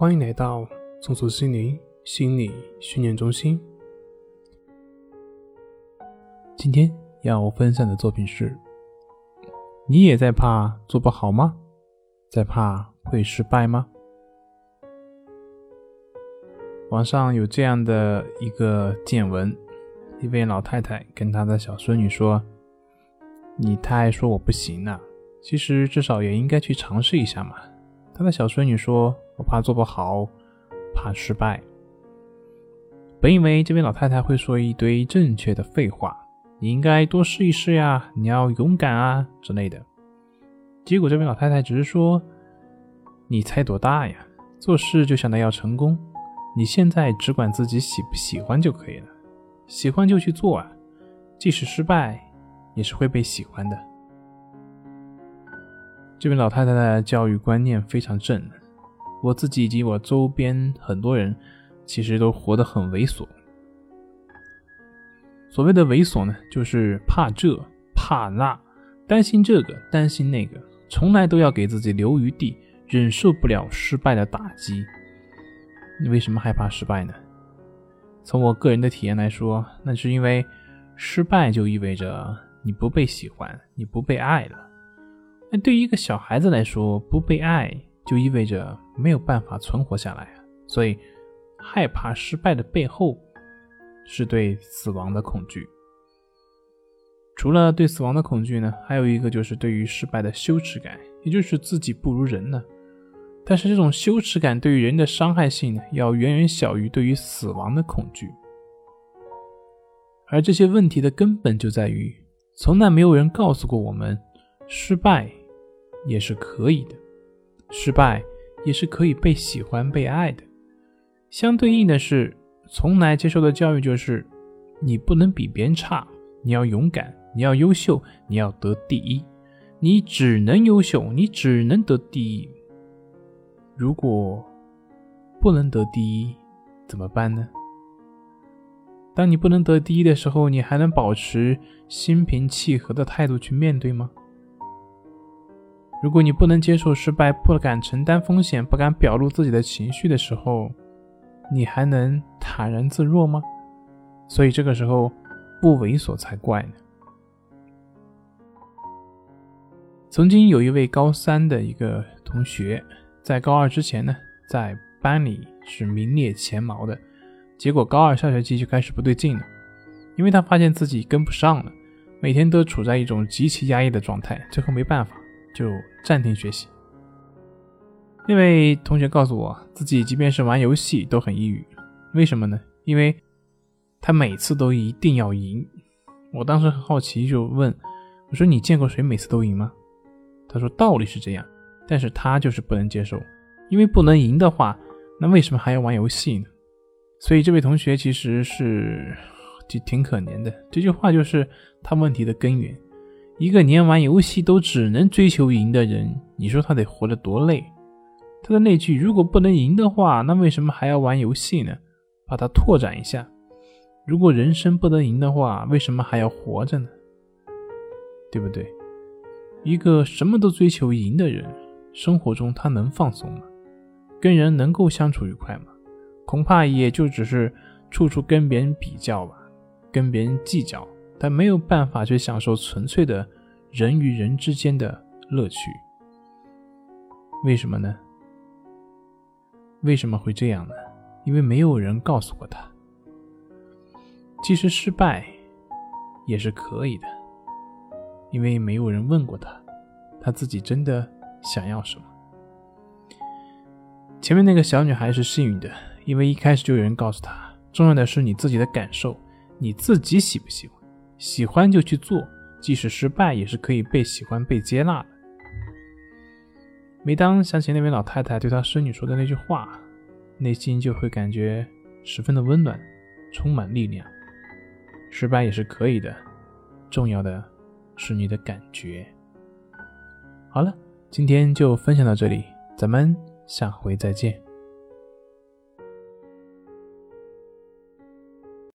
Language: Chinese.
欢迎来到松鼠心灵心理训练中心。今天要分享的作品是：你也在怕做不好吗？在怕会失败吗？网上有这样的一个见闻：一位老太太跟她的小孙女说：“你太爱说我不行了，其实至少也应该去尝试一下嘛。”她的小孙女说。我怕做不好，怕失败。本以为这位老太太会说一堆正确的废话，你应该多试一试呀，你要勇敢啊之类的。结果这位老太太只是说：“你才多大呀？做事就想着要成功，你现在只管自己喜不喜欢就可以了，喜欢就去做啊，即使失败也是会被喜欢的。”这位老太太的教育观念非常正。我自己以及我周边很多人，其实都活得很猥琐。所谓的猥琐呢，就是怕这怕那，担心这个担心那个，从来都要给自己留余地，忍受不了失败的打击。你为什么害怕失败呢？从我个人的体验来说，那是因为失败就意味着你不被喜欢，你不被爱了。那对于一个小孩子来说，不被爱。就意味着没有办法存活下来啊！所以，害怕失败的背后是对死亡的恐惧。除了对死亡的恐惧呢，还有一个就是对于失败的羞耻感，也就是自己不如人呢。但是这种羞耻感对于人的伤害性呢，要远远小于对于死亡的恐惧。而这些问题的根本就在于，从来没有人告诉过我们，失败也是可以的。失败也是可以被喜欢、被爱的。相对应的是，从来接受的教育就是：你不能比别人差，你要勇敢，你要优秀，你要得第一，你只能优秀，你只能得第一。如果不能得第一，怎么办呢？当你不能得第一的时候，你还能保持心平气和的态度去面对吗？如果你不能接受失败，不敢承担风险，不敢表露自己的情绪的时候，你还能坦然自若吗？所以这个时候不猥琐才怪呢。曾经有一位高三的一个同学，在高二之前呢，在班里是名列前茅的，结果高二下学期就开始不对劲了，因为他发现自己跟不上了，每天都处在一种极其压抑的状态，最后没办法。就暂停学习。那位同学告诉我，自己即便是玩游戏都很抑郁，为什么呢？因为他每次都一定要赢。我当时很好奇，就问我说：“你见过谁每次都赢吗？”他说：“道理是这样，但是他就是不能接受，因为不能赢的话，那为什么还要玩游戏呢？”所以这位同学其实是挺挺可怜的。这句话就是他问题的根源。一个连玩游戏都只能追求赢的人，你说他得活得多累？他的那句“如果不能赢的话，那为什么还要玩游戏呢？”把它拓展一下：如果人生不能赢的话，为什么还要活着呢？对不对？一个什么都追求赢的人，生活中他能放松吗？跟人能够相处愉快吗？恐怕也就只是处处跟别人比较吧，跟别人计较。但没有办法去享受纯粹的人与人之间的乐趣，为什么呢？为什么会这样呢？因为没有人告诉过他，即使失败也是可以的，因为没有人问过他，他自己真的想要什么。前面那个小女孩是幸运的，因为一开始就有人告诉她，重要的是你自己的感受，你自己喜不喜欢。喜欢就去做，即使失败也是可以被喜欢、被接纳的。每当想起那位老太太对她孙女说的那句话，内心就会感觉十分的温暖，充满力量。失败也是可以的，重要的是你的感觉。好了，今天就分享到这里，咱们下回再见。